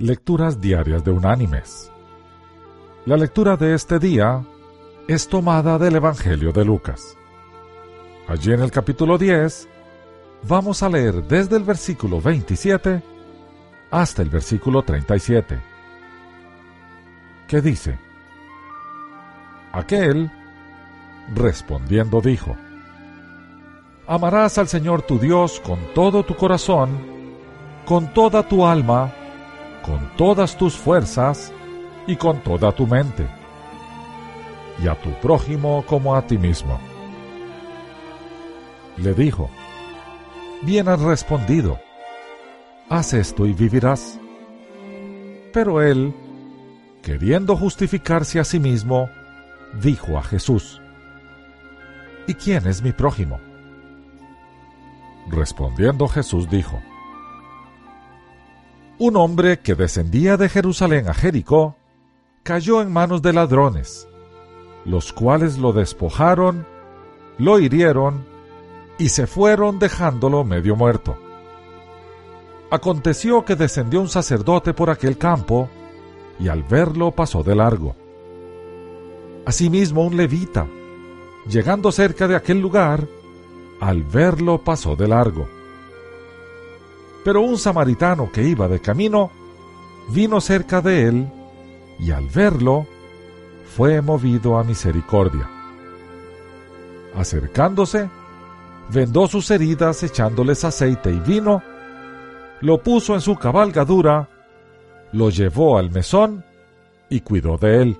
Lecturas Diarias de Unánimes. La lectura de este día es tomada del Evangelio de Lucas. Allí en el capítulo 10 vamos a leer desde el versículo 27 hasta el versículo 37, que dice, Aquel, respondiendo, dijo, Amarás al Señor tu Dios con todo tu corazón, con toda tu alma, con todas tus fuerzas y con toda tu mente, y a tu prójimo como a ti mismo. Le dijo, Bien has respondido, haz esto y vivirás. Pero él, queriendo justificarse a sí mismo, dijo a Jesús, ¿Y quién es mi prójimo? Respondiendo Jesús dijo, un hombre que descendía de Jerusalén a Jericó cayó en manos de ladrones, los cuales lo despojaron, lo hirieron y se fueron dejándolo medio muerto. Aconteció que descendió un sacerdote por aquel campo y al verlo pasó de largo. Asimismo un levita, llegando cerca de aquel lugar, al verlo pasó de largo. Pero un samaritano que iba de camino vino cerca de él y al verlo fue movido a misericordia. Acercándose, vendó sus heridas echándoles aceite y vino, lo puso en su cabalgadura, lo llevó al mesón y cuidó de él.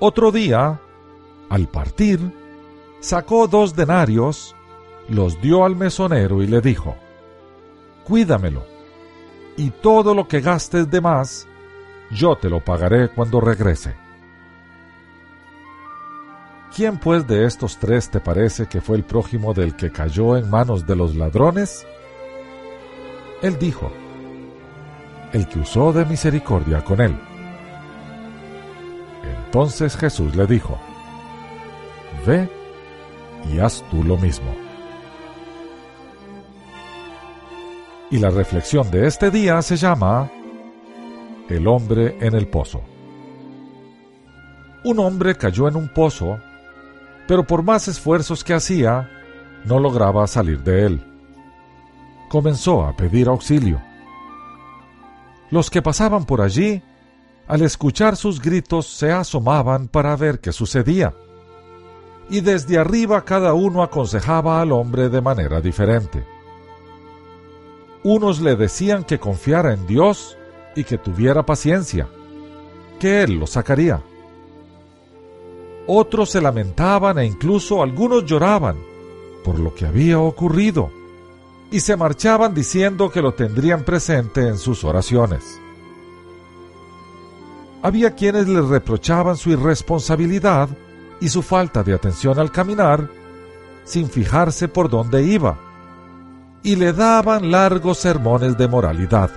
Otro día, al partir, sacó dos denarios, los dio al mesonero y le dijo, cuídamelo, y todo lo que gastes de más, yo te lo pagaré cuando regrese. ¿Quién pues de estos tres te parece que fue el prójimo del que cayó en manos de los ladrones? Él dijo, el que usó de misericordia con él. Entonces Jesús le dijo, Ve y haz tú lo mismo. Y la reflexión de este día se llama El hombre en el pozo. Un hombre cayó en un pozo, pero por más esfuerzos que hacía, no lograba salir de él. Comenzó a pedir auxilio. Los que pasaban por allí, al escuchar sus gritos, se asomaban para ver qué sucedía. Y desde arriba cada uno aconsejaba al hombre de manera diferente. Unos le decían que confiara en Dios y que tuviera paciencia, que Él lo sacaría. Otros se lamentaban e incluso algunos lloraban por lo que había ocurrido y se marchaban diciendo que lo tendrían presente en sus oraciones. Había quienes le reprochaban su irresponsabilidad y su falta de atención al caminar sin fijarse por dónde iba y le daban largos sermones de moralidad.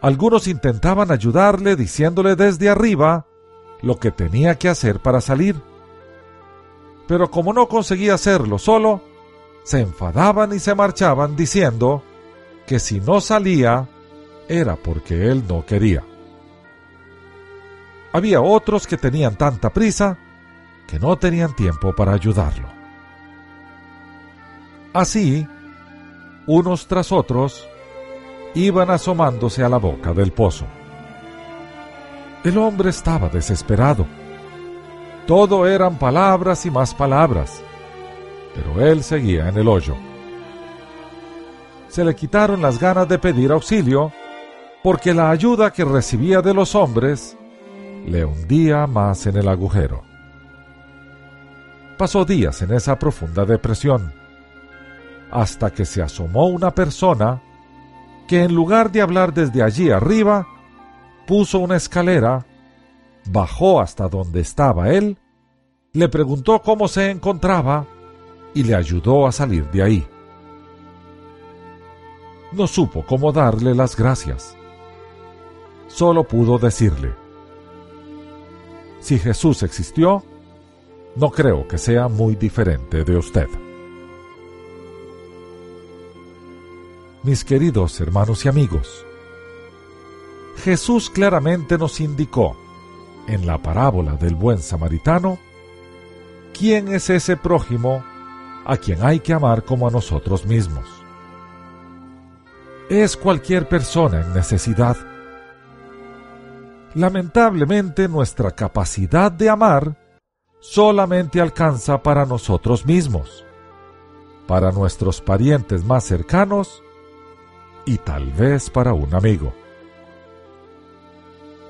Algunos intentaban ayudarle diciéndole desde arriba lo que tenía que hacer para salir. Pero como no conseguía hacerlo solo, se enfadaban y se marchaban diciendo que si no salía era porque él no quería. Había otros que tenían tanta prisa que no tenían tiempo para ayudarlo. Así, unos tras otros, iban asomándose a la boca del pozo. El hombre estaba desesperado. Todo eran palabras y más palabras, pero él seguía en el hoyo. Se le quitaron las ganas de pedir auxilio porque la ayuda que recibía de los hombres le hundía más en el agujero. Pasó días en esa profunda depresión hasta que se asomó una persona que en lugar de hablar desde allí arriba, puso una escalera, bajó hasta donde estaba él, le preguntó cómo se encontraba y le ayudó a salir de ahí. No supo cómo darle las gracias. Solo pudo decirle, si Jesús existió, no creo que sea muy diferente de usted. Mis queridos hermanos y amigos, Jesús claramente nos indicó en la parábola del buen samaritano quién es ese prójimo a quien hay que amar como a nosotros mismos. Es cualquier persona en necesidad. Lamentablemente nuestra capacidad de amar solamente alcanza para nosotros mismos, para nuestros parientes más cercanos y tal vez para un amigo.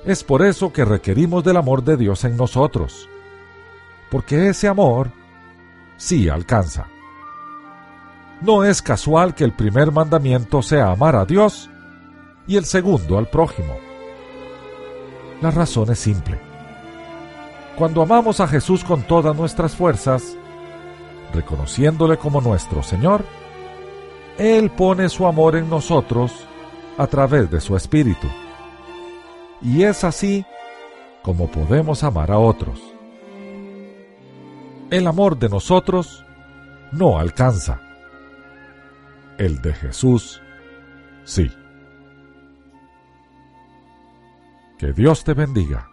Es por eso que requerimos del amor de Dios en nosotros, porque ese amor sí alcanza. No es casual que el primer mandamiento sea amar a Dios y el segundo al prójimo. La razón es simple. Cuando amamos a Jesús con todas nuestras fuerzas, reconociéndole como nuestro Señor, Él pone su amor en nosotros a través de su Espíritu. Y es así como podemos amar a otros. El amor de nosotros no alcanza. El de Jesús, sí. Que Dios te bendiga.